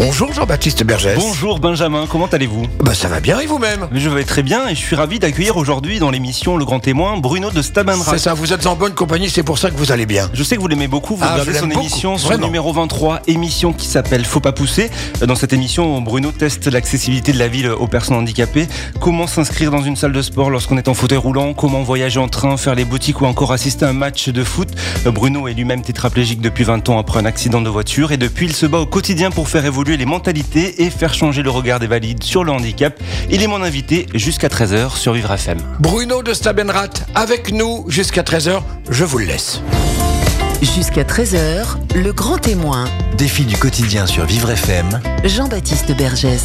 Bonjour Jean-Baptiste Bergès. Bonjour Benjamin, comment allez-vous? Bah ça va bien et vous-même? Je vais très bien et je suis ravi d'accueillir aujourd'hui dans l'émission Le Grand Témoin Bruno de Stabenrath. C'est ça, vous êtes en bonne compagnie, c'est pour ça que vous allez bien. Je sais que vous l'aimez beaucoup, vous Ah, regardez son beaucoup, émission, son vraiment. numéro 23, émission qui s'appelle Faut pas pousser. Dans cette émission, Bruno teste l'accessibilité de la ville aux personnes handicapées. Comment s'inscrire dans une salle de sport lorsqu'on est en fauteuil roulant? Comment voyager en train, faire les boutiques ou encore assister à un match de foot? Bruno est lui-même tétraplégique depuis 20 ans après un accident de voiture et depuis il se bat au quotidien pour faire évoluer les mentalités et faire changer le regard des valides sur le handicap. Il est mon invité jusqu'à 13h sur Vivre FM. Bruno de Stabenrath avec nous jusqu'à 13h, je vous le laisse. Jusqu'à 13h, le grand témoin. Défi du quotidien sur Vivre FM. Jean-Baptiste Bergès.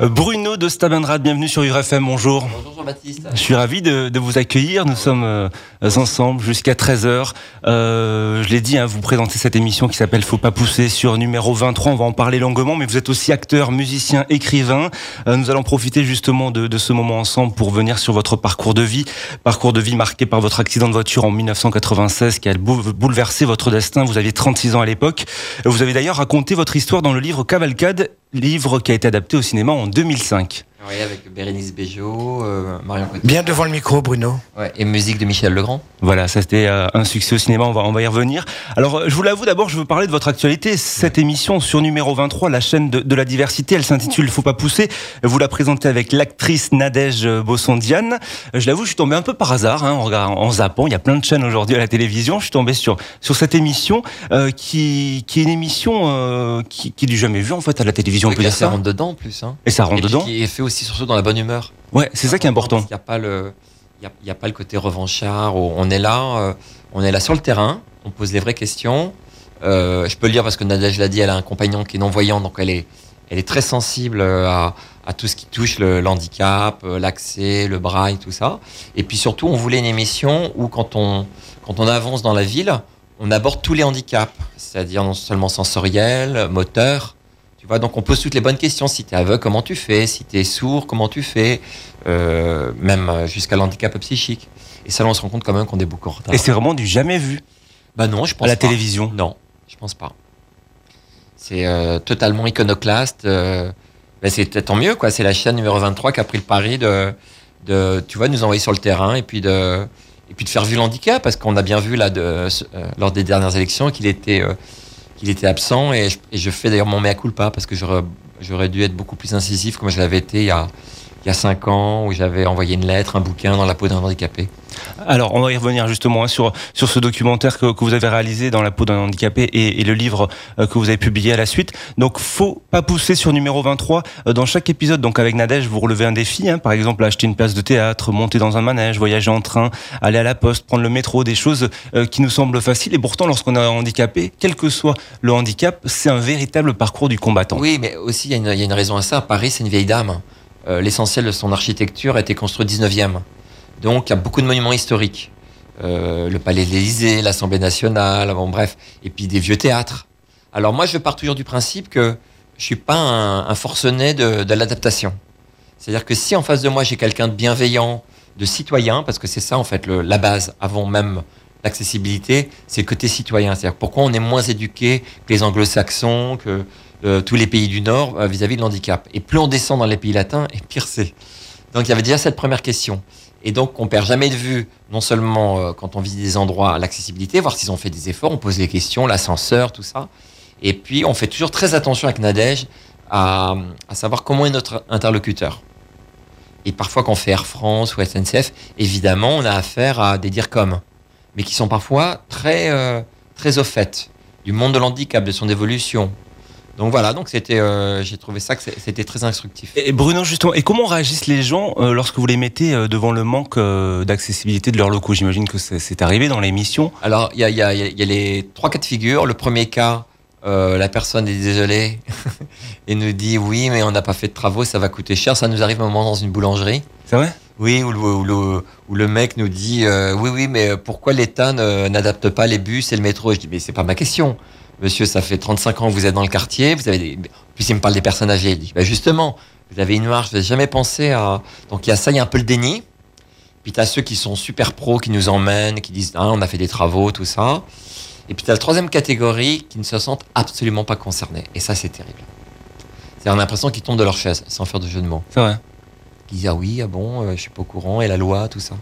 Bruno de Stabenrath, bienvenue sur Vivre FM, bonjour. Bonjour Jean-Baptiste. Je suis ravi de, de vous accueillir. Nous sommes euh, ensemble jusqu'à 13h. Euh, je l'ai dit, hein, vous présentez cette émission qui s'appelle Faut pas pousser sur numéro 23. On va en parler longuement, mais vous êtes aussi acteur, musicien, écrivain. Euh, nous allons profiter justement de, de ce moment ensemble pour venir sur votre parcours de vie. Parcours de vie marqué par votre accident de voiture en 1996 qui a bou- bouleversé votre destin. Vous aviez 36 ans à l'époque. Vous avez d'ailleurs raconté votre histoire dans le livre Cavalcade, livre qui a été adapté au cinéma en 2005. Oui, avec Bérénice Bejo, euh, Marion Cotillard. Bien devant le micro Bruno. Ouais, et musique de Michel Legrand. Voilà, ça c'était euh, un succès au cinéma, on va, on va y revenir. Alors, euh, je vous l'avoue d'abord, je veux parler de votre actualité. Cette émission sur numéro 23, la chaîne de, de la diversité, elle s'intitule Faut pas pousser. Vous la présentez avec l'actrice Nadège Bossondiane. Euh, Je l'avoue, je suis tombé un peu par hasard, hein, en, regardant- en zappant. Il y a plein de chaînes aujourd'hui à la télévision. Je suis tombé sur, sur cette émission euh, qui, qui est une émission euh, qui, qui est du jamais vue en fait à la télévision, on Oui, peut dire ça. rentre dedans en plus. Hein. Et ça rentre et dedans. qui est fait aussi surtout dans la bonne humeur. Ouais, c'est ça qui est important. Il n'y a pas le, il y a, il y a pas le côté revanchard. On est là, euh, on est là sur le terrain. On pose les vraies questions. Euh, je peux le dire parce que Nadège l'a dit, elle a un compagnon qui est non voyant, donc elle est, elle est très sensible euh, à, à tout ce qui touche le, handicap, l'accès, le braille, tout ça. Et puis surtout, on voulait une émission où quand on, quand on avance dans la ville, on aborde tous les handicaps, c'est-à-dire non seulement sensoriels, moteurs. Vois, donc on pose toutes les bonnes questions. Si tu es aveugle, comment tu fais? Si tu es sourd, comment tu fais? Euh, Même jusqu'à l'handicap psychique. Et ça, là, on se rend compte quand même qu'on est beaucoup en retard. Et c'est vraiment du jamais vu? Bah non, je pense à la pas. télévision? Non, je pense pas. C'est euh, totalement iconoclaste. euh, ben c'est tant mieux, quoi. C'est la chaîne numéro 23 qui a pris le pari de, de tu vois, nous envoyer sur le terrain et puis de, et puis de faire vivre l'handicap, parce qu'on a bien vu là, de, euh, lors des dernières élections, qu'il était, qu'il était absent. Et je, fais d'ailleurs mon mea culpa, parce que j'aurais, j'aurais dû être beaucoup plus incisif, comme je l'avais été il y a, il y a cinq ans, où j'avais envoyé une lettre, un bouquin dans la peau d'un handicapé. Alors, on va y revenir justement sur, sur ce documentaire que, que vous avez réalisé dans la peau d'un handicapé et, et le livre euh, que vous avez publié à la suite. Donc, faut pas pousser sur numéro 23. Euh, Dans chaque épisode, donc avec Nadège, vous relevez un défi. hein. par exemple, acheter une place de théâtre, monter dans un manège, voyager en train, aller à la poste, prendre le métro, des choses euh, qui nous semblent faciles. Et pourtant, lorsqu'on est handicapé, quel que soit le handicap, c'est un véritable parcours du combattant. Oui, mais aussi, il y, y a une raison à ça. Paris, c'est une vieille dame. Euh, L'essentiel de son architecture a été construit au 19e. Donc, il y a beaucoup de monuments historiques. Euh, le Palais de l'Élysée, l'Assemblée nationale, bon, bref. Et puis des vieux théâtres. Alors, moi, je pars toujours du principe que je suis pas un, forcené de, l'adaptation. C'est-à-dire que si en face de moi, j'ai quelqu'un de bienveillant, de citoyen, parce que c'est ça, en fait, la base, avant même l'accessibilité, c'est le côté citoyen. C'est-à-dire pourquoi on est moins éduqué que les anglo-saxons, que euh, tous les pays du Nord euh, vis-à-vis de l'handicap. Et plus on descend dans les pays latins, et pire c'est. Donc il y avait déjà cette première question. Et donc on perd jamais de vue, non seulement euh, quand on visite des endroits, l'accessibilité, voir s'ils ont fait des efforts, on pose les questions, l'ascenseur, tout ça. Et puis on fait toujours très attention avec Nadège à, savoir comment est notre interlocuteur. Et parfois quand on fait Air France ou SNCF, évidemment on a affaire à des DIRCOM, mais qui sont parfois très, très au fait du monde de l'handicap, de son évolution, donc voilà, donc c'était, euh, j'ai trouvé ça que c'était très instructif. Et Bruno, justement, et comment réagissent les gens euh, lorsque vous les mettez euh, devant le manque euh, d'accessibilité de leurs locaux? J'imagine que c'est arrivé dans l'émission. Alors il y a, il y, a, il y a les trois cas de figure. Le premier cas, la personne est désolée et nous dit oui, mais on n'a pas fait de travaux, ça va coûter cher. Ça nous arrive un moment dans une boulangerie. C'est vrai? Oui, où le, où le- où le mec nous dit euh, oui, oui, mais pourquoi l'État n'adapte pas les bus et le métro? Je dis mais c'est pas ma question. Monsieur, ça fait 35 ans que vous êtes dans le quartier, vous avez des... Plus, il me parle des personnes âgées. Il dit, bah, justement, vous avez une marge, vous n'avez jamais pensé à... Donc il y a ça, il y a un peu le déni. Puis tu as ceux qui sont super pros, qui nous emmènent, qui disent, ah, on a fait des travaux, tout ça. Et puis tu as la troisième catégorie qui ne se sentent absolument pas concernés. Et ça, c'est terrible. C'est on a l'impression qu'ils tombent de leur chaise, sans faire de jeu de mots. C'est vrai. Qui disent, ah oui, ah bon, euh, je suis pas au courant, et la loi, tout ça.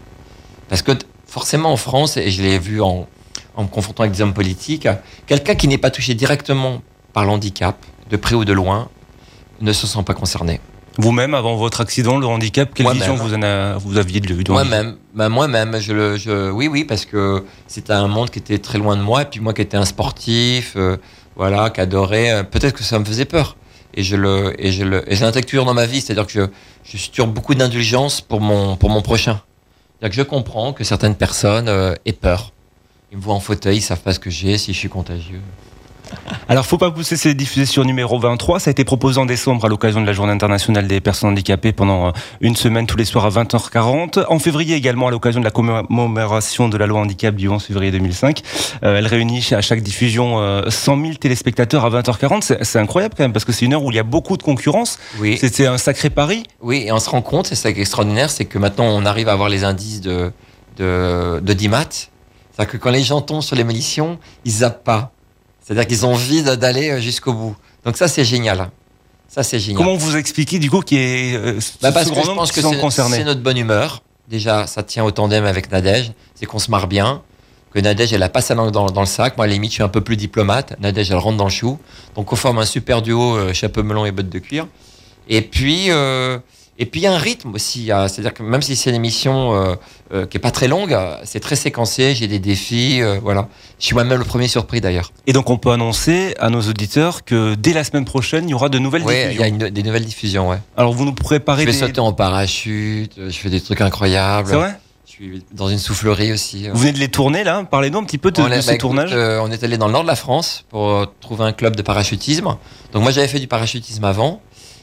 Parce que forcément en France, et je l'ai vu en, en me confrontant avec des hommes politiques, quelqu'un qui n'est pas touché directement par l'handicap, de près ou de loin, ne se sent pas concerné. Vous-même, avant votre accident, le handicap, quelle Moi-même. vision vous, en a- vous aviez de, handicap Moi-même, bah, moi-même, je le, je, oui, oui, parce que c'était un monde qui était très loin de moi, et puis moi qui étais un sportif, euh, voilà, qui adorait, euh, peut-être que ça me faisait peur. Et je le, et je le, j'ai dans ma vie, c'est-à-dire que je, je suis toujours beaucoup d'indulgence pour mon, pour mon prochain. C'est-à-dire que je comprends que certaines personnes euh, aient peur. Ils me voient en fauteuil, ils savent pas ce que j'ai, si je suis contagieux. Alors, faut pas pousser, c'est diffusé sur numéro 23. Ça a été proposé en décembre à l'occasion de la Journée internationale des personnes handicapées pendant euh, une semaine tous les soirs à 20h40. En février également à l'occasion de la commémoration de la loi handicap du 11 février 2005. Euh, elle réunit à chaque diffusion euh, 100 000 téléspectateurs à 20h40. C'est- incroyable quand même parce que c'est une heure où il y a beaucoup de concurrence. Oui. C'était un sacré pari. Oui, et on se rend compte, c'est ça qui est extraordinaire, c'est que maintenant on arrive à avoir les indices de, de, de DIMAT. C'est-à-dire que quand les gens tombent sur l'émission, ils zappent pas. C'est-à-dire qu'ils ont envie d'aller euh, jusqu'au bout. Donc ça, c'est génial. Ça, c'est génial. Comment vous expliquez du coup qui est euh, Bah, parce ce que je pense qui que c'est notre bonne humeur. Déjà, ça tient au tandem avec Nadège. C'est qu'on se marre bien. Que Nadège, elle a pas sa langue dans, dans le sac. Moi, à la limite, je suis un peu plus diplomate. Nadège, elle rentre dans le chou. Donc, on forme un super duo, euh, chapeau melon et bottes de cuir. Et puis, euh, et puis il y a un rythme aussi. A- C'est-à-dire que même si c'est une émission euh, euh, qui est pas très longue, c'est très séquencé. J'ai des défis. euh, voilà. Je suis moi-même le premier surpris d'ailleurs. Et donc on peut annoncer à nos auditeurs que dès la semaine prochaine, il y aura de nouvelles Oui, il y diffusions. a une- des nouvelles diffusions. Ouais. Alors vous nous préparez Je vais des... sauter en parachute. Je fais des trucs incroyables. C'est vrai? Je suis dans une soufflerie aussi. Vous venez de les tourner là? Parlez-nous un petit peu de, On de est- ce bah, écoute, tournage. euh, on est allé dans le nord de la France pour trouver un club de parachutisme. Donc moi j'avais fait du parachutisme avant.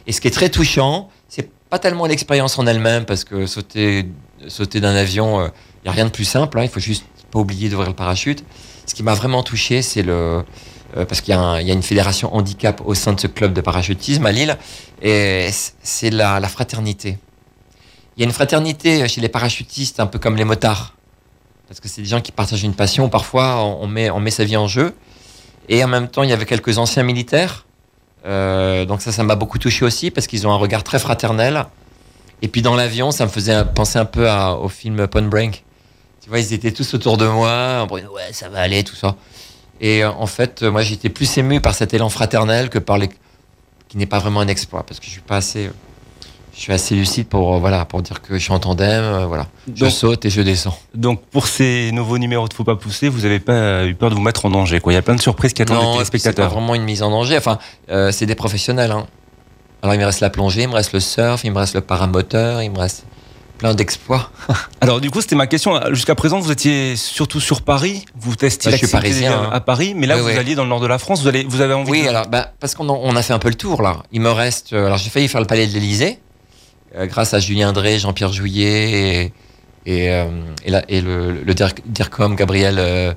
Et ce qui est très touchant, c'est pas tellement l'expérience en elle-même, parce que sauter, sauter d'un avion, il n'y a rien de plus simple. hein, il faut juste pas oublier d'ouvrir le parachute. Ce qui m'a vraiment touché, c'est le... euh, parce qu'il y, a une fédération handicap au sein de ce club de parachutisme à Lille, et c'est la, la fraternité. Il y a une fraternité chez les parachutistes, un peu comme les motards parce que c'est des gens qui partagent une passion. Parfois, on met, on met sa vie en jeu. Et en même temps, il y avait quelques anciens militaires. Euh, donc ça, ça m'a beaucoup touché aussi parce qu'ils ont un regard très fraternel. Et puis dans l'avion, ça me faisait penser un peu au film Point Break. Tu vois, ils étaient tous autour de moi. en ouais, ça va aller, tout ça. Et euh, en fait, moi, j'étais plus ému par cet élan fraternel que par les qui n'est pas vraiment un exploit parce que je suis pas assez. Euh, Je suis assez lucide pour euh, voilà pour dire que je suis en tandem, euh, voilà. Je saute et je descends. Donc pour ces nouveaux numéros de Faut pas pousser, vous n'avez pas eu peur de vous mettre en danger. Quoi. Il y a plein de surprises qui attendent les Non, puis c'est pas téléspectateurs. vraiment une mise en danger. Enfin, euh, c'est des professionnels. hein. Alors, il me reste la plongée, il me reste le surf, il me reste le paramoteur, il me reste plein d'exploits. Alors du coup, c'était ma question. Jusqu'à présent, vous étiez surtout sur Paris. Vous testiez Bah, je suis parisien, hein. à Paris, mais là, Oui, vous oui. alliez dans le nord de la France. Vous, allez, vous avez envie Oui, de... alors, bah, parce qu'on on a fait un peu le tour, là. Il me reste. euh, alors, j'ai failli faire le palais de l'Élysée, euh, grâce à Julien Drey, Jean-Pierre Jouyet et, euh, le, le dir- DIRCOM, Gabriel euh,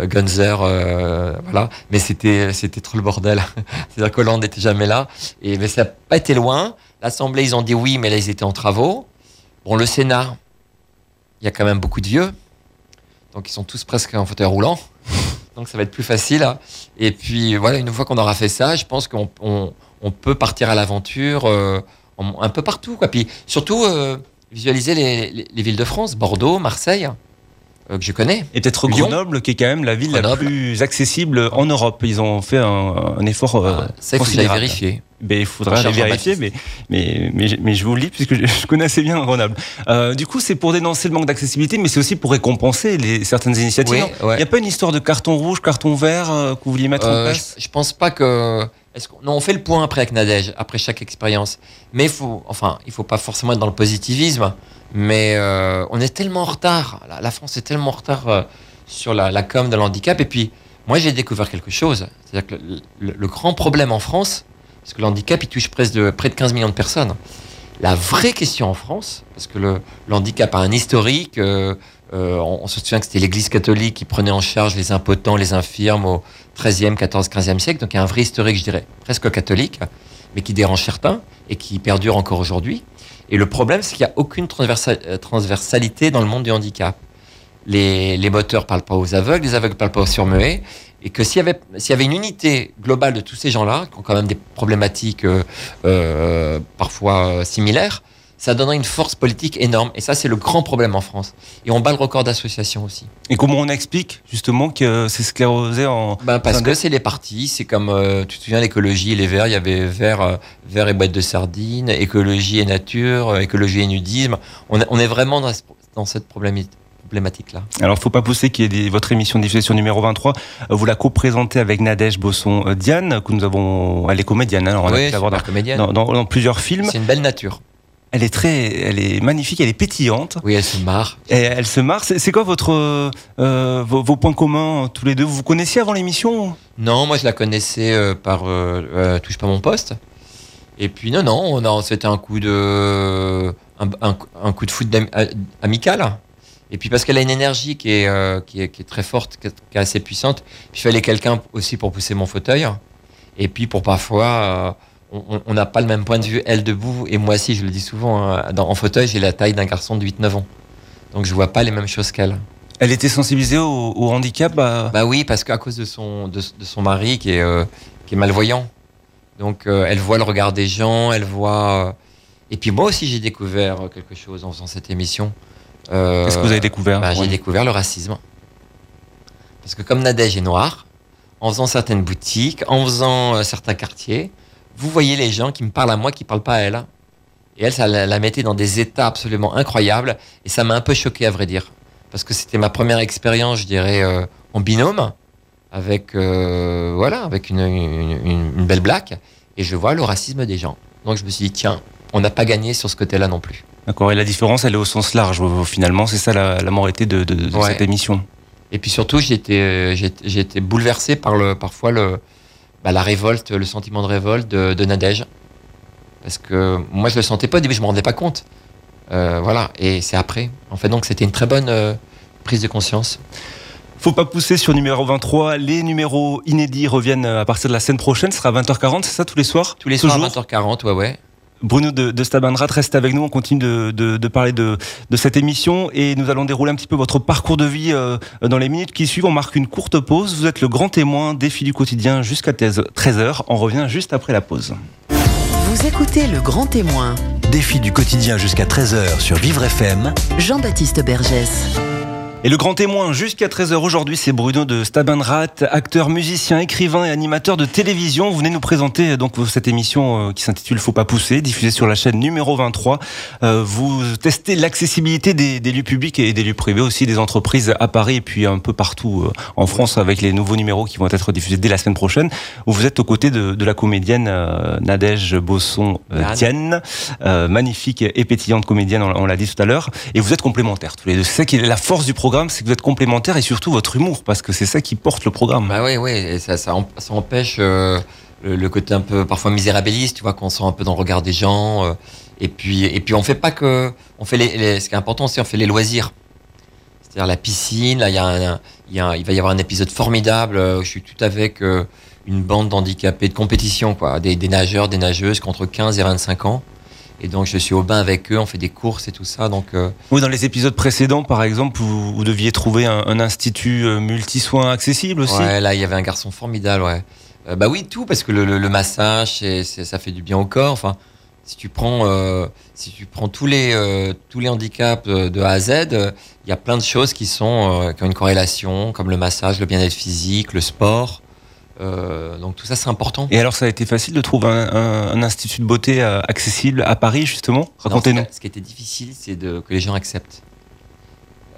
euh, Gunzer, euh, voilà. Mais c'était trop le bordel. C'est-à-dire qu'Hollande n'était jamais là. Et, mais ça n'a pas été loin. L'Assemblée, ils ont dit oui, mais là, ils étaient en travaux. Bon, le Sénat, il y a quand même beaucoup de vieux. Donc, ils sont tous presque en fauteuil roulant. Donc, ça va être plus facile. hein. Et puis, voilà, une fois qu'on aura fait ça, je pense qu'on on, on peut partir à l'aventure euh, en- un peu partout. Quoi. Puis, surtout, euh, visualiser les, les- les villes de France, Bordeaux, Marseille, euh, que je connais. Et peut-être. Grenoble, qui est quand même la ville la Grenoble. plus accessible en Europe. Ils ont fait un, un effort euh, Ah, ça, il faut considérable. vérifier. Ben, il faudra aller vérifier, mais, mais, mais, mais je vous le dis puisque je, je connais assez bien Grenoble. Euh, du coup, c'est pour dénoncer le manque d'accessibilité, mais c'est aussi pour récompenser les, certaines initiatives. Oui, Il n'y a pas une histoire de carton rouge, carton vert que vous vouliez mettre en place? je, je pense pas que. On fait le point après avec Nadège, après chaque expérience. Mais faut, enfin, il faut pas forcément être dans le positivisme. Mais euh, on est tellement en retard. La, France est tellement en retard euh, sur la, la com de l'handicap. Et puis, moi, j'ai découvert quelque chose. C'est-à-dire que le, grand problème en France, parce que le handicap, il touche presque de, près de 15 millions de personnes. La vraie question en France, parce que le, handicap a un historique, euh, on, se souvient que c'était l'Église catholique qui prenait en charge les impotents, les infirmes 13e, 14e, 15e siècle. Donc il y a un vrai historique, je dirais, presque catholique, mais qui dérange certains et qui perdure encore aujourd'hui. Et le problème, c'est qu'il n'y a aucune euh, transversalité dans le monde du handicap. Les, moteurs parlent pas aux aveugles, les aveugles parlent pas aux surmuets. Et que s'il y avait, y avait une unité globale de tous ces gens-là, qui ont quand même des problématiques euh, euh, parfois similaires, ça donnerait une force politique énorme. Et ça, c'est le grand problème en France. Et on bat le record d'association aussi. Et comment on explique justement que c'est sclérosé en. Ben, parce que c'est les partis, c'est comme, euh, tu te souviens, l'écologie et les verts, il y avait vert, euh, vert et boîte de sardines, écologie et nature, euh, écologie et nudisme. On, est- on est vraiment dans, ce- dans cette problémi- problématique-là. Alors, faut pas pousser qui est des- votre émission diffusée sur numéro 23. euh, Vous la co-présentez avec Nadège Bosson-Diane, que nous avons. Elle est comédienne, hein, on a oui, pu la voir dans, super comédienne. dans- dans- dans plusieurs films. C'est une belle nature. Elle est très. Elle est magnifique, elle est pétillante. Oui, elle se marre. Et elle se marre. C'est quoi votre, euh, vos, vos points communs euh, tous les deux? Vous vous connaissiez avant l'émission? Non, moi je la connaissais euh, par euh, Touche pas mon poste. Et puis non, non, on a, c'était un coup de, un, un- un coup de foot amical. Et puis parce qu'elle a une énergie qui est, qui est, qui est très forte, qui est, assez puissante. Puis il fallait quelqu'un aussi pour pousser mon fauteuil. Et puis pour parfois, on- n'a pas le même point de vue, elle debout et moi aussi, je le dis souvent, hein, dans- en fauteuil, j'ai la taille d'un garçon de 8-9 ans. Donc je vois pas les mêmes choses qu'elle. Elle était sensibilisée au, au handicap bah, Bah oui, parce qu'à cause de son, de, de son mari qui est, euh, qui est malvoyant. Donc euh, elle voit le regard des gens, elle voit. euh, Et puis moi aussi j'ai découvert quelque chose en faisant cette émission. Qu'est-ce que vous avez découvert? bah, J'ai découvert le racisme. Parce que comme Nadège est noire, en faisant certaines boutiques, en faisant certains quartiers, vous voyez les gens qui me parlent à moi, qui parlent pas à elle. Et elle, ça la, la mettait dans des états absolument incroyables. Et ça m'a un peu choqué, à vrai dire. Parce que c'était ma première expérience, je dirais, euh, en binôme, avec, euh, voilà, avec une, une- une- une belle blague. Et je vois le racisme des gens. Donc je me suis dit, tiens, on n'a pas gagné sur ce côté-là non plus. D'accord. Et la différence, elle est au sens large. Finalement, c'est ça la, la moralité de, de- de Ouais. cette émission. Et puis surtout, j'ai été, euh, été bouleversé par le, parfois le, bah, la révolte, le sentiment de révolte de, de Nadège. Parce que moi, je le sentais pas au début, je me rendais pas compte. Euh, voilà, et c'est après. En fait, donc, c'était une très bonne euh, prise de conscience. Faut pas pousser sur numéro 23. Les numéros inédits reviennent à partir de la semaine prochaine. Ce sera à 20h40, c'est ça, tous les soirs? Tous les Toujours? soirs à 20h40, ouais, ouais. Bruno de, de Stabanrat reste avec nous. On continue de, de- de parler de, de cette émission et nous allons dérouler un petit peu votre parcours de vie euh, dans les minutes qui suivent. On marque une courte pause. Vous êtes le grand témoin défi du quotidien jusqu'à 13h. On revient juste après la pause. Vous écoutez le grand témoin, Défi du quotidien jusqu'à 13h sur Vivre FM. Jean-Baptiste Bergès. Et le grand témoin jusqu'à 13h aujourd'hui, c'est Bruno de Stabenrat, acteur, musicien, écrivain et animateur de télévision. Vous venez nous présenter euh, donc cette émission euh, qui s'intitule Faut pas pousser, diffusée sur la chaîne numéro 23. Euh, vous testez l'accessibilité des, des lieux publics et des lieux privés aussi, des entreprises à Paris et puis un peu partout en France avec les nouveaux numéros qui vont être diffusés dès la semaine prochaine. Vous êtes aux côtés de, de la comédienne Nadège Bosson Diane. Diane, euh, magnifique et pétillante comédienne, on, on l'a dit tout à l'heure. Et vous êtes complémentaires tous les deux. C'est ça qui est la force du programme, c'est que vous êtes complémentaires et surtout votre humour, parce que c'est ça qui porte le programme. Bah oui, oui, et ça, ça, em- ça empêche euh, le, côté un peu parfois misérabiliste, tu vois, qu'on sent un peu dans le regard des gens. euh, et puis, et puis on fait pas que, on fait les, ce qui est important, c'est on fait les loisirs. C'est-à-dire la piscine. Là, il y va y avoir un épisode formidable. euh, Je suis tout avec une bande d'handicapés de compétition, quoi, des, des nageurs, des nageuses entre 15 et 25 ans. Et donc je suis au bain avec eux, on fait des courses et tout ça. Donc euh, Oui, dans les épisodes précédents, par exemple, vous, vous deviez trouver un, un institut euh, multisoins accessible aussi. Ouais, là, il y avait un garçon formidable, ouais. Euh, bah oui, tout, parce que le, le- le massage, ça fait du bien au corps. Enfin, si tu prends, euh, si tu prends tous les, euh, tous les handicaps de A à Z, il y a plein de choses qui sont, qui ont une corrélation, comme le massage, le bien-être physique, le sport. Euh, donc tout ça, c'est important. Et alors, ça a été facile de trouver un, un- un institut de beauté euh, accessible à Paris, justement? Racontez-nous. ce qui- Ce était difficile, c'est que les gens acceptent.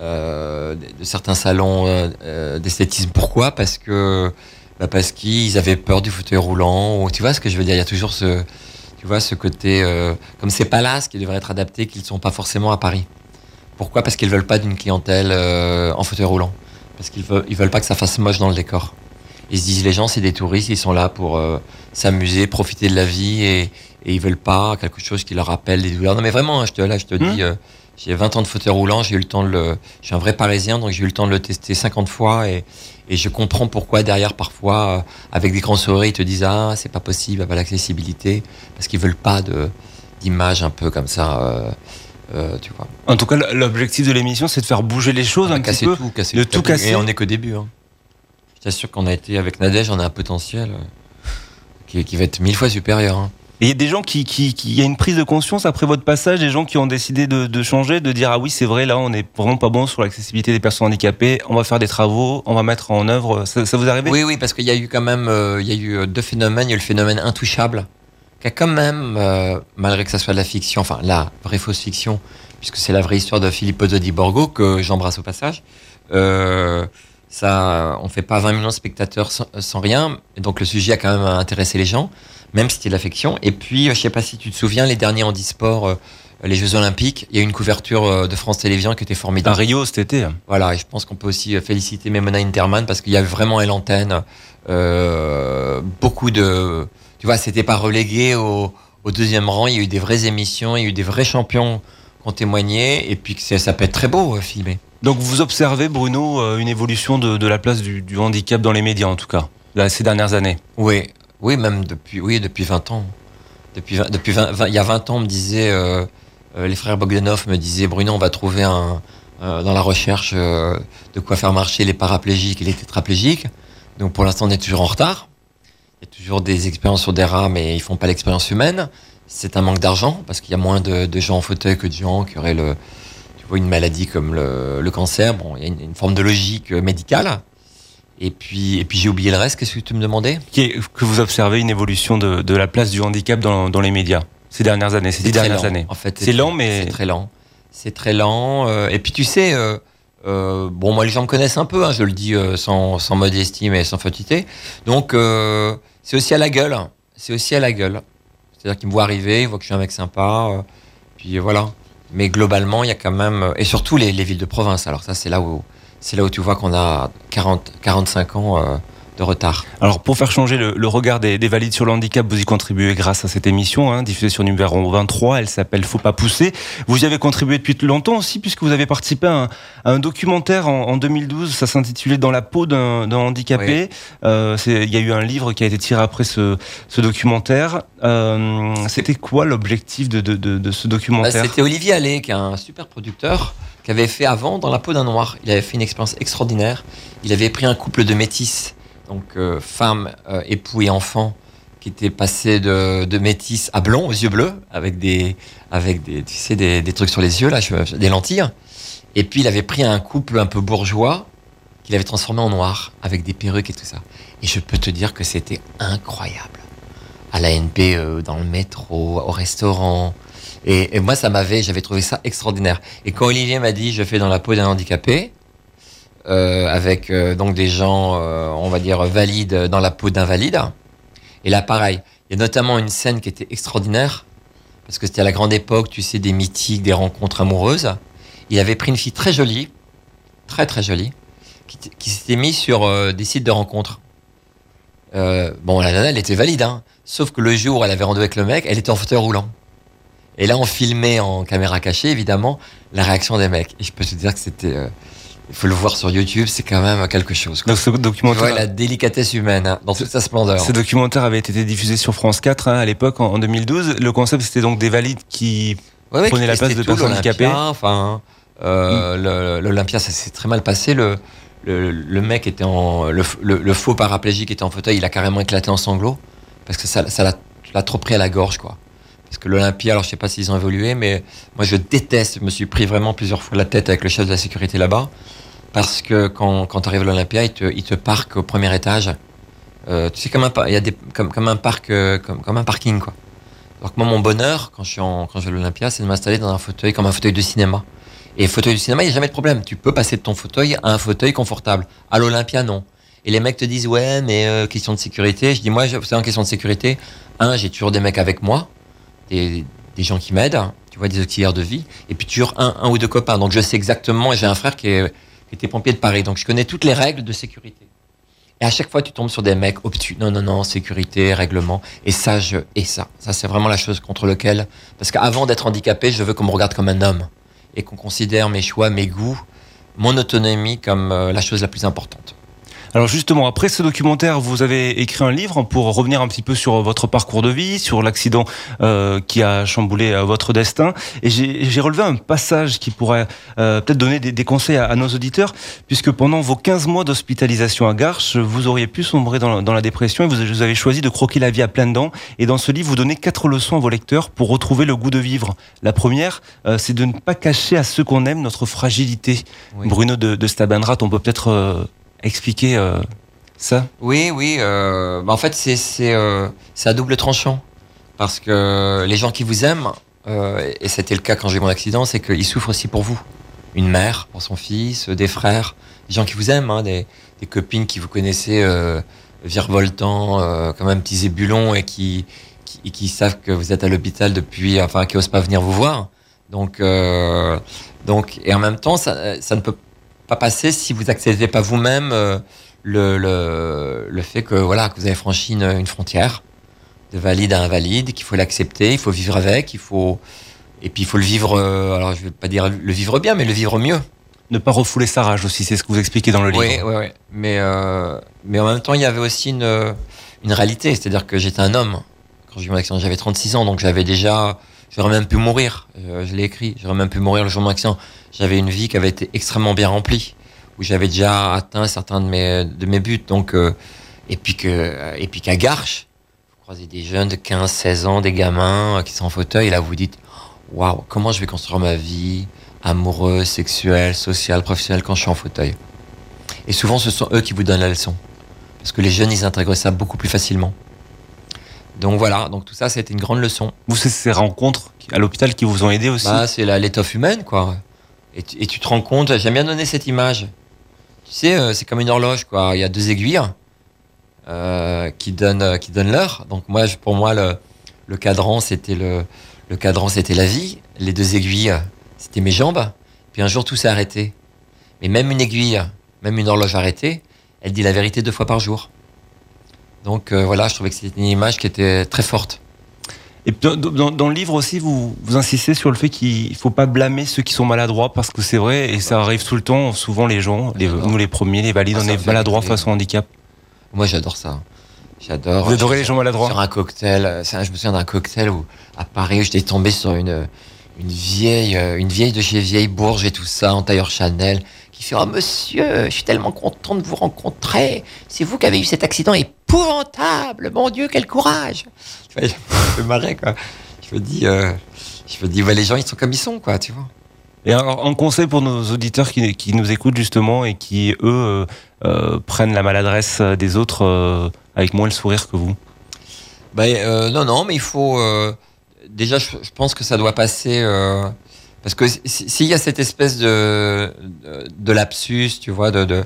Euh, de, certains salons euh, d'esthétisme. Pourquoi? Parce que bah parce qu'ils avaient peur du fauteuil roulant. Ou, tu vois ce que je veux dire? Il y a toujours ce, tu vois, ce côté euh, comme ces palaces qui devraient être adaptés, qu'ils ne sont pas forcément à Paris. Pourquoi? Parce qu'ils veulent pas d'une clientèle en fauteuil roulant. Parce qu'ils veulent, ils veulent pas que ça fasse moche dans le décor. Ils se disent les gens c'est des touristes, ils sont là pour euh, s'amuser, profiter de la vie et, et ils veulent pas quelque chose qui leur rappelle des douleurs. Non, mais vraiment, hein, je te, là, je te dis, euh, j'ai 20 ans de fauteuil roulant, j'ai eu le temps de le, je suis un vrai Parisien, donc j'ai eu le temps de le tester 50 fois et, et je comprends pourquoi derrière parfois, euh, avec des grands sourires, ils te disent ah c'est pas possible, pas l'accessibilité, parce qu'ils veulent pas de d'image un peu comme ça, euh, tu vois. En tout cas, l'objectif de l'émission, c'est de faire bouger les choses On a un petit cassé peu. tout, cassé de tout casser. Et on n'est qu'au début. Hein. Je t'assure qu'on a été avec Nadège, on a un potentiel euh, qui, qui va être mille fois supérieur. hein. Et il y a des gens qui, qui, y a une prise de conscience après votre passage, des gens qui ont décidé de, de changer, de dire ah oui c'est vrai là on est vraiment pas bon sur l'accessibilité des personnes handicapées, on va faire des travaux, on va mettre en œuvre. Ça, ça vous arrive Oui, oui, parce qu'il y a eu quand même, euh, il y a eu euh, deux phénomènes. Il y a eu le phénomène intouchable, qui a quand même, euh, malgré que ça soit de la fiction, enfin la vraie fausse fiction, puisque c'est la vraie histoire de Filippo Di Borgo que j'embrasse au passage. Euh, ça, on fait pas 20 millions de spectateurs sans, sans rien, donc le sujet a quand même intéressé les gens, même si c'était de la fiction. Et puis, euh, je sais pas si tu te souviens, les derniers handisport, euh, les Jeux Olympiques, il y a eu une couverture euh, de France Télévisions qui était À formidable. Rio cet été. Voilà, et je pense qu'on peut aussi euh, féliciter Memona Interman parce qu'il y avait vraiment à l'antenne euh, beaucoup de. Tu vois, c'était pas relégué au, au deuxième rang. Il y a eu des vraies émissions, il y a eu des vrais champions témoigné, et puis que ça peut être très beau euh, filmé. Donc vous observez Bruno euh, une évolution de, de la place du, du handicap dans les médias en tout cas, ces dernières années? Oui, oui, même depuis, oui, depuis 20 ans. Depuis, 20 depuis 20 20 il y a 20 ans, on me disait, euh, euh, les frères Bogdanov me disaient, Bruno, on va trouver un, euh, dans la recherche euh, de quoi faire marcher les paraplégiques et les tétraplégiques. Donc pour l'instant, on est toujours en retard. Il y a toujours des expériences sur des rats, mais ils font pas l'expérience humaine. C'est un manque d'argent parce qu'il y a moins de, de gens en fauteuil que de gens qui auraient le, tu vois, une maladie comme le, le cancer. Bon, il y a une, une forme de logique médicale. Et puis, et puis j'ai oublié le reste. Qu'est-ce que tu me demandais? Que vous observez une évolution de, de la place du handicap dans, dans les médias ces dernières années, ces dix dernières lent, années? En fait, C'est lent, mais- c'est très lent. C'est très lent. euh, et puis tu sais, euh, euh, bon, moi les gens me connaissent un peu. hein, je le dis sans, sans modestie mais sans fatité. Donc c'est aussi à la gueule. C'est aussi à la gueule. C'est-à-dire qu'ils me voient arriver, ils voient que je suis un mec sympa. euh, puis voilà. Mais globalement, il y a quand même euh, et surtout les, les villes de province. Alors ça, c'est là où c'est là où tu vois qu'on a 40, 45 ans euh, de retard. Alors pour faire changer le, le regard des, des valides sur le handicap, vous y contribuez grâce à cette émission, hein, diffusée sur numéro 23, elle s'appelle Faut pas pousser. Vous y avez contribué depuis longtemps aussi, puisque vous avez participé à un, à un documentaire en, en 2012, ça s'intitulait Dans la peau d'un handicapé. Euh, Il y a eu un livre qui a été tiré après ce, ce documentaire. Euh, C'était quoi l'objectif de, de, de, de ce Bah, documentaire C'était Olivier Allais, qui est un super producteur, qui avait fait avant Dans la peau d'un noir. Il avait fait une expérience extraordinaire. Il avait pris un couple de métis, donc euh, femme, euh, époux et enfant, qui était passé de, métis à blond, aux yeux bleus, avec des, avec des, tu sais, des, trucs sur les yeux, là, des lentilles. Et puis il avait pris un couple un peu bourgeois, qu'il avait transformé en noir, avec des perruques et tout ça. Et je peux te dire que c'était incroyable. À la NP, euh, dans le métro, au restaurant, et, et moi, ça m'avait, j'avais trouvé ça extraordinaire. Et quand Olivier m'a dit, je fais dans la peau d'un handicapé, avec euh, donc des gens, euh, on va dire valides dans la peau d'invalide. Et là, pareil, il y a notamment une scène qui était extraordinaire parce que c'était à la grande époque, tu sais, des mythiques, des rencontres amoureuses. Il avait pris une fille très jolie, très très jolie, qui, s'était mise sur euh, des sites de rencontres. Euh, bon, la nana, elle était valide, hein. Sauf que le jour où elle avait rendez-vous avec le mec, elle était en fauteuil roulant. Et là, on filmait en caméra cachée, évidemment, la réaction des mecs. Et je peux te dire que c'était. euh, il faut le voir sur YouTube, c'est quand même quelque chose. quoi. Donc ce Tu documentaire, vois la délicatesse humaine hein, dans toute sa splendeur. ce documentaire avait été diffusé sur France 4 hein, à l'époque en, en 2012. Le concept c'était donc des valides qui Ouais, ouais, Prenez qui la place de personnes handicapées. Enfin, euh, le- l'Olympia, ça s'est très mal passé. Le, le, le mec était en. Le, faux paraplégique était en fauteuil, il a carrément éclaté en sanglots. Parce que ça l'a trop pris à la gorge, quoi. Parce que l'Olympia, alors je sais pas s'ils ont évolué, mais moi je déteste, je me suis pris vraiment plusieurs fois la tête avec le chef de la sécurité là-bas. Parce que quand, tu arrives à l'Olympia, il te, il te parque au premier étage. Euh, tu sais, comme un, y a comme, un parc, euh, comme, un parking, quoi. Que moi, mon bonheur, quand je vais à l'Olympia, c'est de m'installer dans un fauteuil comme un fauteuil de cinéma. Et fauteuil de cinéma, il n'y a jamais de problème. Tu peux passer de ton fauteuil à un fauteuil confortable. À l'Olympia, non. Et les mecs te disent, ouais, mais euh, question de sécurité. Je dis, moi, c'est en question de sécurité. Un, j'ai toujours des mecs avec moi, des, des gens qui m'aident, tu vois, des auxiliaires de vie. Et puis toujours un, un ou deux copains. Donc je sais exactement, j'ai un frère qui, est, qui était pompier de Paris. Donc je connais toutes les règles de sécurité. Et à chaque fois, tu tombes sur des mecs obtus. Non, non, non, sécurité, règlement. Et ça, je et ça. Ça, c'est vraiment la chose contre lequel. Parce qu'avant d'être handicapé, je veux qu'on me regarde comme un homme. Et qu'on considère mes choix, mes goûts, mon autonomie comme euh, la chose la plus importante. Alors justement, après ce documentaire, vous avez écrit un livre pour revenir un petit peu sur votre parcours de vie, sur l'accident euh, qui a chamboulé euh, votre destin. Et j'ai relevé un passage qui pourrait euh, peut-être donner des, des conseils à, à, nos auditeurs, puisque pendant vos 15 mois d'hospitalisation à Garches, vous auriez pu sombrer dans, dans la dépression et vous, vous, avez choisi de croquer la vie à pleines dents. Et dans ce livre, vous donnez quatre leçons à vos lecteurs pour retrouver le goût de vivre. La première, euh, c'est de ne pas cacher à ceux qu'on aime notre fragilité. Oui. Bruno de, de Stabenrat, on peut peut-être euh, expliquer euh, ça? Oui, oui. Euh, bah en fait, c'est c'est euh, à double tranchant parce que les gens qui vous aiment, euh, et c'était le cas quand j'ai eu mon accident, c'est qu'ils souffrent aussi pour vous. Une mère pour son fils, des frères, des gens qui vous aiment, hein, des, des, copines qui vous connaissez euh, virevoltant euh, comme un petit zébulon et qui, qui, qui savent que vous êtes à l'hôpital depuis, enfin, qui osent pas venir vous voir. Donc, euh, donc, et en même temps, ça, ça ne peut pas passer si vous acceptez pas vous-même euh, le, le, le, fait que voilà que vous avez franchi une, une frontière de valide à invalide, qu'il faut l'accepter, il faut vivre avec, il faut et puis il faut le vivre. Euh, alors je vais pas dire le vivre bien, mais le vivre mieux. Ne pas refouler sa rage aussi, c'est ce que vous expliquez dans le livre. Oui, oui, oui. Mais euh, mais en même temps, il y avait aussi une une réalité, c'est-à-dire que j'étais un homme quand j'ai eu mon accident, j'avais 36 ans, donc j'avais déjà J'aurais même pu mourir. Euh, je l'ai écrit. J'aurais même pu mourir le jour de mon accident. J'avais une vie qui avait été extrêmement bien remplie, où j'avais déjà atteint certains de mes de mes buts. Donc euh, et puis que et puis qu'à Garches, vous croisez des jeunes de 15, 16 ans, des gamins qui sont en fauteuil. Et là, vous dites, waouh, comment je vais construire ma vie amoureuse, sexuelle, sociale, professionnelle quand je suis en fauteuil? Et souvent, ce sont eux qui vous donnent la leçon, parce que les jeunes, ils intègrent ça beaucoup plus facilement. Donc voilà, donc tout ça, c'était une grande leçon. Vous, c'est ces rencontres à l'hôpital qui vous ont aidé aussi bah, C'est l'étoffe humaine, quoi. Et tu, et tu, te rends compte, j'aime bien donner cette image. Tu sais, euh, c'est comme une horloge, quoi. Il y a deux aiguilles euh, qui donnent, qui donnent l'heure. Donc moi, pour moi, le, le cadran, c'était le, le cadran, c'était la vie. Les deux aiguilles, c'était mes jambes. Puis un jour, tout s'est arrêté. Mais même une aiguille, même une horloge arrêtée, elle dit la vérité deux fois par jour. Donc euh, voilà, je trouvais que c'était une image qui était très forte. Et dans, dans, dans, le livre aussi, vous, vous insistez sur le fait qu'il ne faut pas blâmer ceux qui sont maladroits, parce que c'est vrai, et ça arrive tout le temps, souvent les gens, les, nous les premiers, les valides, ah, on est maladroits face au handicap. Moi j'adore ça. J'adore. Vous adorez les gens maladroits Sur un cocktail, je me souviens d'un cocktail où à Paris, j'étais tombé sur une, une vieille, une vieille de chez Vieille Bourge et tout ça, en tailleur Chanel, qui fait Oh monsieur, je suis tellement content de vous rencontrer. C'est vous qui avez eu cet accident épouvantable. Mon Dieu, quel courage. Je me marrer, quoi. Je me dis, euh, je me dis, les gens, ils sont comme ils sont, quoi, tu vois. Et alors, un conseil pour nos auditeurs qui, qui, nous écoutent justement et qui, eux, euh, euh, prennent la maladresse des autres euh, avec moins le sourire que vous ben, Non, non, mais il faut. déjà, je, je, pense que ça doit passer. Parce que s'il y a cette espèce de, lapsus, tu vois, de,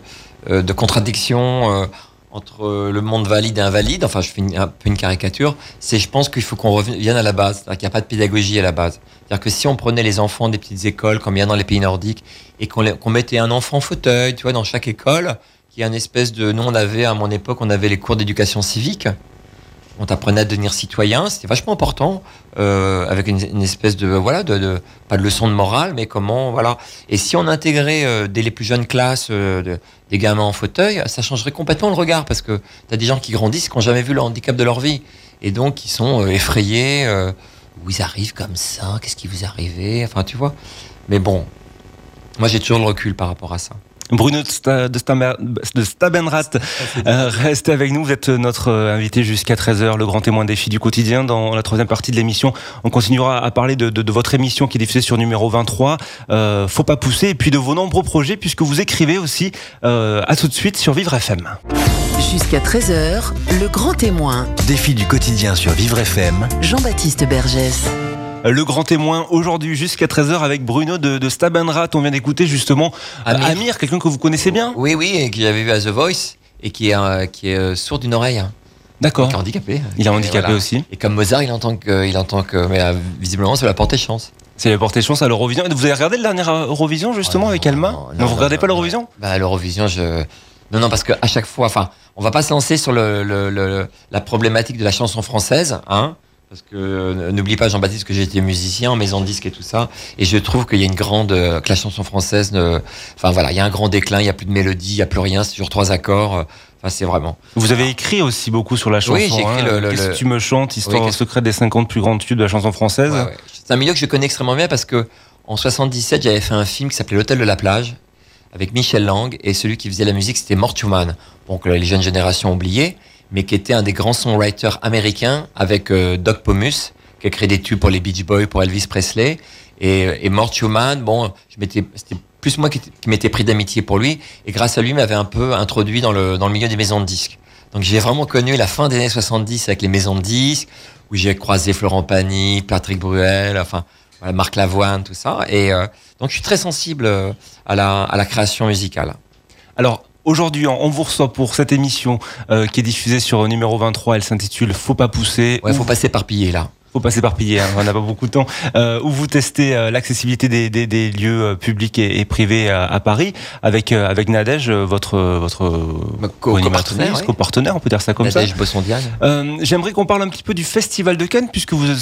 de contradiction entre le monde valide et invalide, enfin je fais une, un peu une caricature, c'est je pense qu'il faut qu'on revienne à la base, qu'il n'y a pas de pédagogie à la base. C'est-à-dire que si on prenait les enfants des petites écoles, comme il y a dans les pays nordiques, et qu'on qu mettait un enfant fauteuil, tu vois, dans chaque école, qui est un espèce de... Nous, on avait, à mon époque, on avait les cours d'éducation civique, on t'apprenait à devenir citoyen, c'était vachement important, euh, avec une, espèce de voilà, de, pas de leçon de morale, mais comment voilà. Et si on intégrait euh, dès les plus jeunes classes euh, de, des gamins en fauteuil, ça changerait complètement le regard, parce que tu as des gens qui grandissent, qui n'ont jamais vu le handicap de leur vie, et donc qui sont effrayés. où ils arrivent comme ça Qu'est-ce qui vous est arrivé Enfin, tu vois. Mais bon, moi j'ai toujours le recul par rapport à ça. Bruno de Stabenrat, euh, restez avec nous. Vous êtes notre invité jusqu'à 13h, le grand témoin des filles du quotidien. Dans la troisième partie de l'émission, on continuera à parler de, de, de, votre émission qui est diffusée sur numéro 23, euh, Faut pas pousser, et puis de vos nombreux projets, puisque vous écrivez aussi. Euh, à tout de suite sur Vivre FM. Jusqu'à 13h, le grand témoin. Défi du quotidien sur Vivre FM. Jean-Baptiste Bergès le grand témoin aujourd'hui jusqu'à 13h avec Bruno de, de Stabenrat. On vient d'écouter justement Amir, Amir quelqu'un que vous connaissez bien Oui, oui, et que j'avais vu à The Voice et qui est, euh, qui est euh, sourd d'une oreille. D'accord. Il est handicapé. Il est handicapé voilà. aussi. Et comme Mozart, il entend que, il entend que, mais euh, visiblement, ça lui a porté chance. C'est lui a porté chance à l'Eurovision. Vous avez regardé le dernier Eurovision justement oh, avec Alma non, non, non, vous regardez pas l'Eurovision? Bah l'Eurovision, je Non, non, parce que à chaque fois, enfin, on va pas se lancer sur le, le- le- la problématique de la chanson française, hein. Parce que euh, n'oublie pas Jean-Baptiste que été musicien en maison de disque et tout ça, et je trouve qu'il y a une grande euh, que la chanson française, ne, enfin voilà, il y a un grand déclin, il y a plus de mélodie, il y a plus rien, c'est toujours trois accords. euh, Enfin, c'est vraiment. Vous avez écrit aussi beaucoup sur la chanson. Oui, j'ai écrit hein. le- le- Qu'est-ce que tu me chantes, histoire Oui, secrète des 50 plus grandes tubes de la chanson française. Ouais, ouais. C'est un milieu que je connais extrêmement bien parce que en 77, j'avais fait un film qui s'appelait L'Hôtel de la plage avec Michel Lang et celui qui faisait la musique c'était Mort Schumann. Donc les jeunes générations ont oublié, mais qui était un des grands songwriters américains avec euh, Doc Pomus qui a créé des tubes pour les Beach Boys, pour Elvis Presley et, et Mort Schumann. Bon, c'était plus moi qui, m'étais pris d'amitié pour lui et grâce à lui m'avait un peu introduit dans le dans le milieu des maisons de disques. Donc j'ai vraiment connu la fin des années 70 avec les maisons de disques, où j'ai croisé Florent Pagny, Patrick Bruel, enfin Marc Lavoine, tout ça. Et euh, donc je suis très sensible euh, à la, à la création musicale. Alors aujourd'hui, on vous reçoit pour cette émission euh, qui est diffusée sur numéro 23. Elle s'intitule Faut pas pousser. Ouais, faut pas s'éparpiller là. faut pas s'éparpiller, hein, on n'a pas beaucoup de temps. Euh, où vous testez euh, l'accessibilité des, des, des lieux euh, publics et, et privés à, à Paris avec avec Nadège, votre votre co- copartenaire, on peut dire ça comme Nadège ça. Bossondiane. Euh, J'aimerais qu'on parle un petit peu du festival de Cannes puisque vous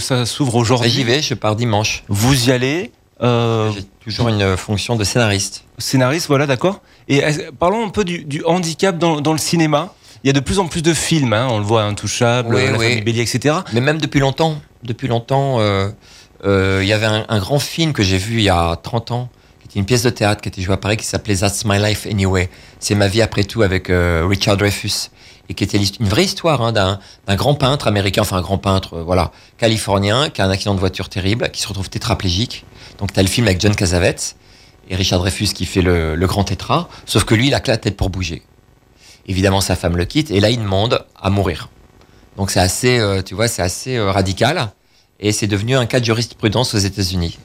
ça s'ouvre aujourd'hui. J'y vais, je pars dimanche. Vous y allez. J'ai toujours une fonction de scénariste. scénariste, voilà, d'accord. Et est-ce- parlons un peu du, du handicap dans, dans le cinéma. Il y a de plus en plus de films, hein, on le voit, Intouchable, Oui, La oui. famille Bélier, etc. Mais même depuis longtemps, depuis longtemps, euh, euh, il y avait un, un grand film que j'ai vu il y a 30 ans, qui était une pièce de théâtre qui était jouée à Paris, qui s'appelait That's My Life Anyway. C'est ma vie après tout avec euh, Richard Dreyfus. Et qui était une vraie histoire hein, d'un grand peintre américain, enfin un grand peintre, euh, voilà, californien, qui a un accident de voiture terrible, qui se retrouve tétraplégique. Donc t'as le film avec John Cassavetes et Richard Dreyfus qui fait le, grand tétra, sauf que lui, il a que la tête pour bouger. Évidemment, sa femme le quitte, et là, il demande à mourir. Donc c'est assez, euh, tu vois, c'est assez euh, radical. Et c'est devenu un cas de jurisprudence aux États-Unis.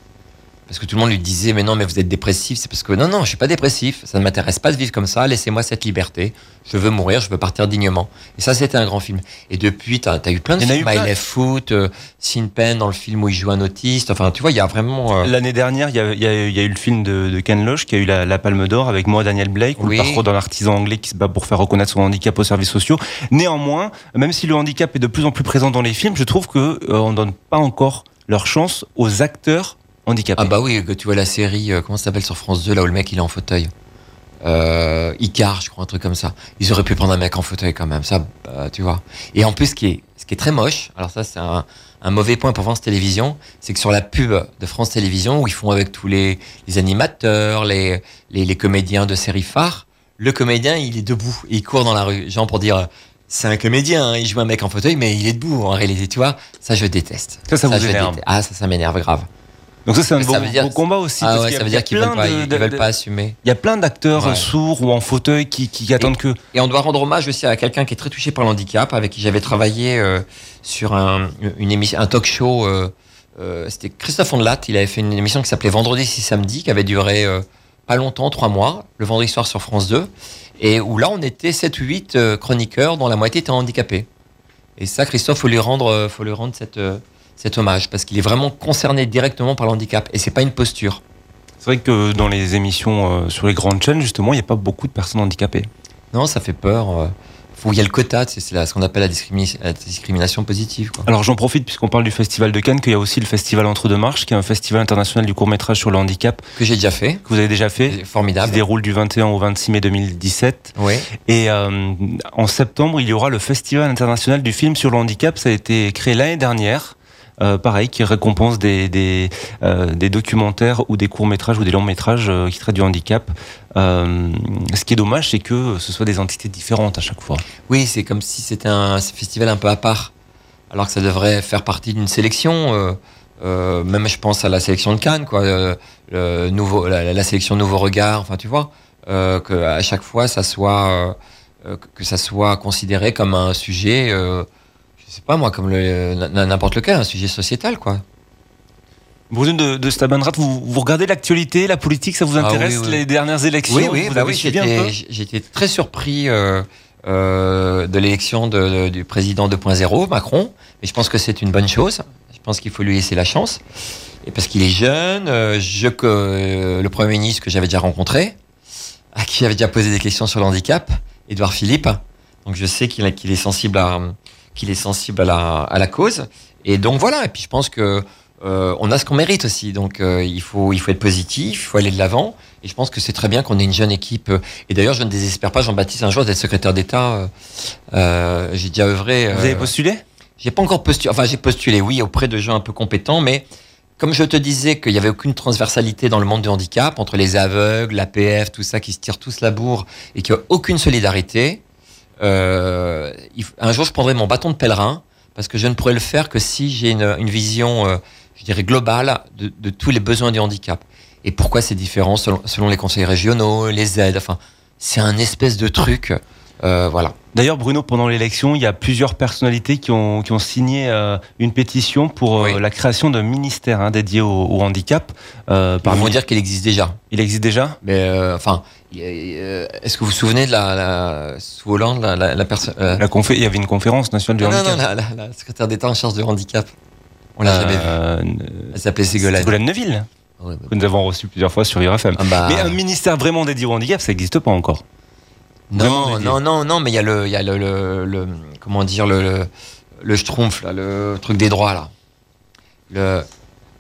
Parce que tout le monde lui disait, mais non, mais vous êtes dépressif. C'est parce que non, non, je suis pas dépressif. Ça ne m'intéresse pas de vivre comme ça. Laissez-moi cette liberté. Je veux mourir, je veux partir dignement. Et ça, c'était un grand film. Et depuis, tu as, eu plein de films. My Foot, euh, Sin Pen dans le film où il joue un autiste. Enfin, tu vois, il y a vraiment. euh, L'année dernière, il y, a, y y eu le film de, de Ken Loach qui a eu la, la Palme d'Or avec moi, Daniel Blake, où Oui. le parcours d'un artisan anglais qui se bat pour faire reconnaître son handicap aux services sociaux. Néanmoins, même si le handicap est de plus en plus présent dans les films, je trouve que euh, on donne pas encore leur chance aux acteurs handicapés. Ah bah oui, que tu vois la série, euh, comment ça s'appelle sur France 2, là où le mec il est en fauteuil. Euh, Icar, je crois, un truc comme ça. Ils auraient pu prendre un mec en fauteuil quand même, ça, bah, tu vois. Et en plus, ce qui est, ce qui est très moche, alors ça c'est un, un mauvais point pour France Télévisions, c'est que sur la pub de France Télévisions, où ils font avec tous les, les animateurs, les, les, les comédiens de séries phares, le comédien il est debout, et il court dans la rue, genre pour dire... C'est un comédien, hein, il joue un mec en fauteuil, mais il est debout en réalité, tu vois. Ça, je déteste. Ça, ça vous je énerve. déteste. Ah, ça, ça m'énerve grave. Donc ça, c'est un Ça beau, dire- beau combat aussi. Ah parce ouais, ça veut dire qu'ils veulent de- ils veulent pas assumer. Il y a plein d'acteurs Ouais. sourds ou en fauteuil qui, qui attendent que. Et on doit rendre hommage aussi à quelqu'un qui est très touché par le handicap, avec qui j'avais travaillé euh, sur un, une émission, un talk show. euh, euh, C'était Christophe Ondelat. Il avait fait une émission qui s'appelait Vendredi 6 samedi, qui avait duré pas longtemps, trois mois, le vendredi soir sur France 2, et où là on était 7 ou 8 euh, chroniqueurs, dont la moitié étaient handicapés. Et ça, Christophe, faut lui rendre, faut lui rendre cette, cet hommage, parce qu'il est vraiment concerné directement par le handicap, et c'est pas une posture. C'est vrai que dans les émissions euh, sur les grandes chaînes, justement, il n'y a pas beaucoup de personnes handicapées. Non, ça fait peur. euh. Il y a le quota, c'est ce qu'on appelle la, discrimina- la discrimination positive. Quoi. Alors j'en profite puisqu'on parle du festival de Cannes, qu'il y a aussi le festival Entre deux marches, qui est un festival international du court métrage sur le handicap Que j'ai déjà fait. que vous avez déjà fait, C'est qui se Formidable. déroule du 21 au 26 mai 2017. Oui. Et euh, en septembre, il y aura le festival international du film sur le handicap. Ça a été créé l'année dernière. Euh, pareil, qui récompense des, euh, des documentaires ou des courts-métrages ou des longs-métrages euh, qui traitent du handicap. Ce qui est dommage, c'est que ce soit des entités différentes à chaque fois. Oui, c'est comme si c'était un festival un peu à part, alors que ça devrait faire partie d'une sélection. même, je pense à la sélection de Cannes, quoi. nouveau, la, sélection Nouveau Regard. Enfin, tu vois, que à chaque fois, ça soit que ça soit considéré comme un sujet. Je sais pas moi, comme n'importe lequel, un sujet sociétal, quoi. Bruno de, de Stabenrat, vous, vous regardez l'actualité, la politique, ça vous Ah intéresse, oui, oui. les dernières élections Oui, oui, vous bah avez oui, j'étais très surpris euh, euh, de l'élection du président 2.0, Macron. Et je pense que c'est une bonne chose. Je pense qu'il faut lui laisser la chance. Et parce qu'il est jeune, euh, je, que, le Premier ministre que j'avais déjà rencontré, à qui avait déjà posé des questions sur le handicap, Édouard Philippe. Donc je sais qu'il qu'il est sensible à qu'il est sensible à la, à la cause. Et donc voilà. Et puis je pense que euh, on a ce qu'on mérite aussi. Donc euh, il faut il faut être positif, il faut aller de l'avant. Et je pense que c'est très bien qu'on ait une jeune équipe. Et d'ailleurs, je ne désespère pas, Jean-Baptiste, un jour d'être secrétaire d'État. Euh, j'ai déjà œuvré. Vous avez postulé? J'ai pas encore postulé. Enfin, j'ai postulé, oui, auprès de gens un peu compétents, mais comme je te disais qu'il y avait aucune transversalité dans le monde du handicap entre les aveugles, l'APF, tout ça qui se tirent tous la bourre et qu'il n'y a aucune solidarité. Euh, un jour, je prendrai mon bâton de pèlerin parce que je ne pourrais le faire que si j'ai une, une, vision, euh, je dirais, globale de, de, tous les besoins du handicap. Et pourquoi c'est différent selon, selon, les conseils régionaux, les aides. Enfin, c'est un espèce de truc. Euh, voilà. D'ailleurs, Bruno, pendant l'élection, il y a plusieurs personnalités qui ont, qui ont signé euh, une pétition pour euh, oui. la création d'un ministère hein, dédié au, au handicap. Euh, parmi... On va dire qu'il existe déjà. Il existe déjà? Mais enfin, est-ce que vous vous souvenez de la, la sous Hollande, la, la, la personne confé... Il y avait une conférence nationale du non, handicap. Non, non, la, secrétaire d'État en charge du handicap. On l'a jamais vue. Elle s'appelait Ségolène. Ségolène Neuville. Ouais, bah, que nous avons reçu plusieurs fois sur IRFM. Ah bah... Mais un ministère vraiment dédié au handicap, ça n'existe pas encore. Non, non, non, non, mais il y a le, il y a le, le, le, comment dire, le, le, le schtroumpf, là, le truc des droits, là. Le,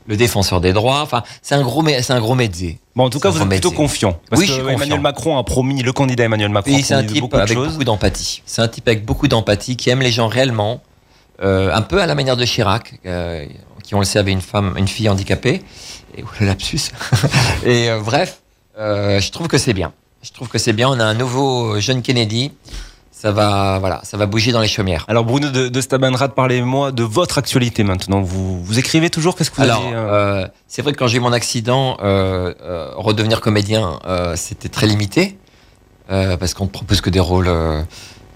le défenseur des droits. Enfin, c'est un gros, c'est un gros métier. Bon, en tout cas, vous êtes plutôt confiant. Parce oui, que je suis Emmanuel confiant. Macron a promis, le candidat Emmanuel Macron oui, a c'est un type beaucoup avec de beaucoup d'empathie. C'est un type avec beaucoup d'empathie qui aime les gens réellement, euh, un peu à la manière de Chirac, euh, qui on le sait avait une femme, une fille handicapée. Et oh, le lapsus. et euh, bref, je trouve que c'est bien. Je trouve que c'est bien. On a un nouveau jeune Kennedy. Ça va, voilà, ça va bouger dans les chaumières. Alors Bruno de, de Stabenrad, parlez-moi de votre actualité maintenant. Vous, vous écrivez toujours Qu'est-ce que vous Alors, avez, euh... c'est vrai que quand j'ai eu mon accident, euh, redevenir comédien, euh, c'était très limité euh, parce qu'on ne propose que des rôles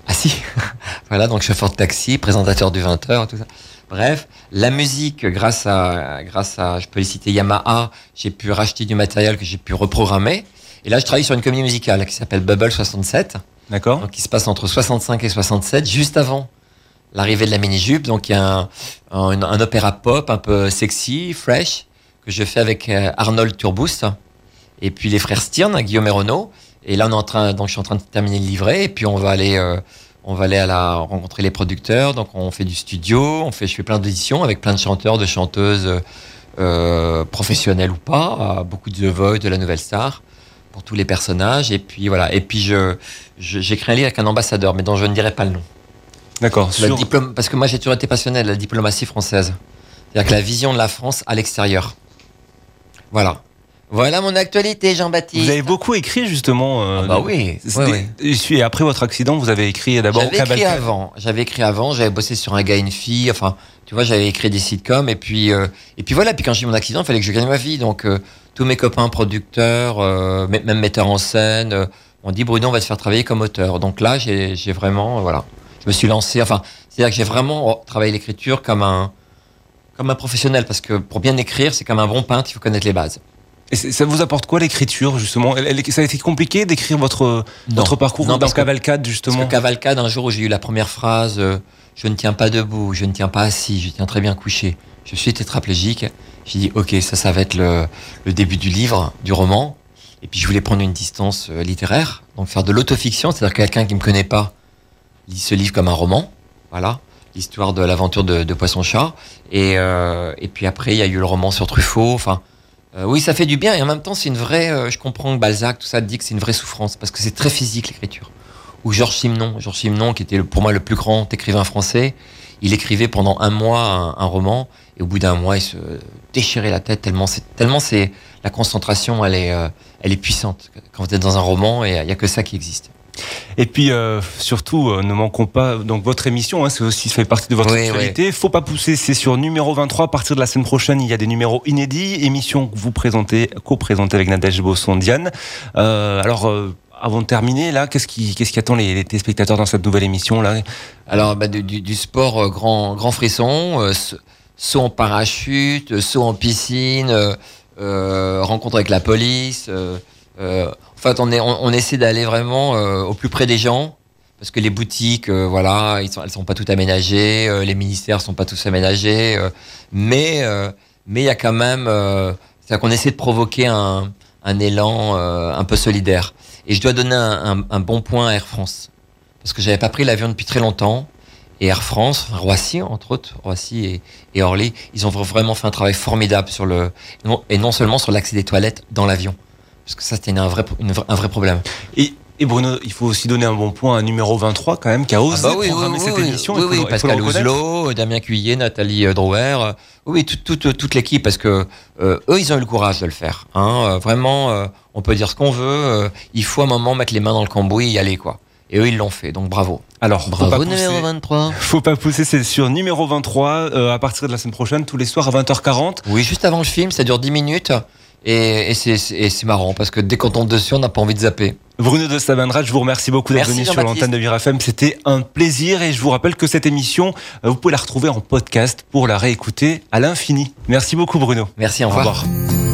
assis. voilà, donc chauffeur de taxi, présentateur du 20h, tout ça. Bref, la musique, grâce à, grâce à, je peux les citer Yamaha, j'ai pu racheter du matériel que j'ai pu reprogrammer. Et là, je travaille sur une comédie musicale qui s'appelle Bubble 67. D'accord. Donc, qui se passe entre 65 et 67, juste avant l'arrivée de la mini-jupe. Donc, il y a un, un, un, opéra pop un peu sexy, fresh, que je fais avec euh, Arnold Turboost et puis les frères Stirn, Guillaume et Renaud. Et là, on est en train, donc, je suis en train de terminer le livret et puis on va aller, euh, on va aller à la, rencontrer les producteurs. Donc, on fait du studio, on fait, je fais plein d'auditions avec plein de chanteurs, de chanteuses, euh, professionnelles ou pas, beaucoup de The Voice, de la Nouvelle Star pour tous les personnages. Et puis voilà. Et puis je, j'écris un livre avec un ambassadeur, mais dont je ne dirai pas le nom. D'accord. Sur... Parce que moi j'ai toujours été passionné de la diplomatie française. C'est-à-dire que la vision de la France à l'extérieur. Voilà. Voilà mon actualité, Jean-Baptiste. Vous avez beaucoup écrit justement. Euh, ah bah oui. oui, oui. Et après votre accident, vous avez écrit d'abord. J'avais écrit avant. J'avais écrit avant. J'avais bossé sur un gars et une fille. Enfin, tu vois, j'avais écrit des sitcoms. Et puis, euh, et puis voilà. Puis quand j'ai eu mon accident, il fallait que je gagne ma vie. Donc euh, tous mes copains producteurs, euh, même metteurs en scène, euh, dit Bruno, on va te faire travailler comme auteur. Donc là, j'ai vraiment, voilà, je me suis lancé. Enfin, c'est-à-dire que j'ai vraiment travaillé l'écriture comme un, comme un professionnel, parce que pour bien écrire, c'est comme un bon peintre, il faut connaître les bases. Et ça vous apporte quoi l'écriture justement? Ça a été compliqué d'écrire votre non. votre parcours non, dans Cavalcade justement. Parce que Cavalcade, un jour où j'ai eu la première phrase, euh, je ne tiens pas debout, je ne tiens pas assis, je tiens très bien couché. Je suis tétraplégique. J'ai dit ok, ça, ça va être le, début du livre, du roman. Et puis je voulais prendre une distance euh, littéraire, donc faire de l'autofiction, c'est-à-dire que quelqu'un qui me connaît pas lit ce livre comme un roman, voilà, l'histoire de l'aventure de, Poisson-Chat. Et, euh, et puis après, il y a eu le roman sur Truffaut. Enfin, euh, oui, ça fait du bien et en même temps, c'est une vraie. Je comprends que Balzac, tout ça, dit que c'est une vraie souffrance parce que c'est très physique l'écriture. Ou Georges Simenon, Georges Simenon, qui était pour moi le plus grand écrivain français, il écrivait pendant un mois un roman et au bout d'un mois, il se déchirait la tête tellement c'est tellement c'est la concentration, elle est euh, elle est puissante quand vous êtes dans un roman et il y a que ça qui existe. Et puis euh, surtout, euh, ne manquons pas donc votre émission, hein, c'est aussi ça fait partie de votre Oui, actualité. Faut pas pousser, c'est sur numéro 23. À partir de la semaine prochaine, il y a des numéros inédits, émission que vous présentez, co-présentée avec Nadège Bosson-Diane. Euh, alors. avant de terminer, là, qu'est-ce qui, qu'est-ce qui attend les, les téléspectateurs dans cette nouvelle émission là? Alors, bah, du, du, sport grand, grand frisson, saut en parachute, saut en piscine, euh, rencontre avec la police. en fait, on, est, on, on essaie d'aller vraiment au plus près des gens parce que les boutiques, euh, voilà, ils sont, elles sont pas toutes aménagées, euh, les ministères sont pas tous aménagés, euh, mais mais il y a quand même, c'est-à-dire qu'on essaie de provoquer un, un élan euh, un peu solidaire. Et je dois donner un, un- un bon point à Air France. Parce que j'avais pas pris l'avion depuis très longtemps. Et Air France, enfin, Roissy entre autres, Roissy et, et Orly, ils ont vraiment fait un travail formidable sur le et non seulement sur l'accès des toilettes dans l'avion, parce que ça c'était un vrai une un vrai problème. Et, et Bruno, il faut aussi donner un bon point à un numéro 23 quand même qui a osé Ah bah oui, programmer oui, cette oui, émission. Oui, oui, Pascal. Ouzelot, Damien Cuillet, Nathalie euh, Drouer, euh, oui, toute, toute, toute l'équipe, parce que euh, eux, ils ont eu le courage de le faire. Hein, vraiment, euh, on peut dire ce qu'on veut. euh, il faut à un moment mettre les mains dans le cambouis et y aller, quoi. Et eux, ils l'ont fait, donc bravo. Alors, faut pas Bravo, pousser. numéro 23. Faut pas pousser, c'est sur numéro 23 euh, à partir de la semaine prochaine, tous les soirs à 20h40. Oui, juste avant le film, ça dure 10 minutes. Et, et c'est- marrant, parce que dès qu'on tombe dessus, on n'a pas envie de zapper. Bruno de Sabanrat, je vous remercie beaucoup d'être venu sur l'antenne de Vire FM. C'était un plaisir et je vous rappelle que cette émission, euh, vous pouvez la retrouver en podcast pour la réécouter à l'infini. Merci beaucoup Bruno. Merci, au Au revoir. revoir.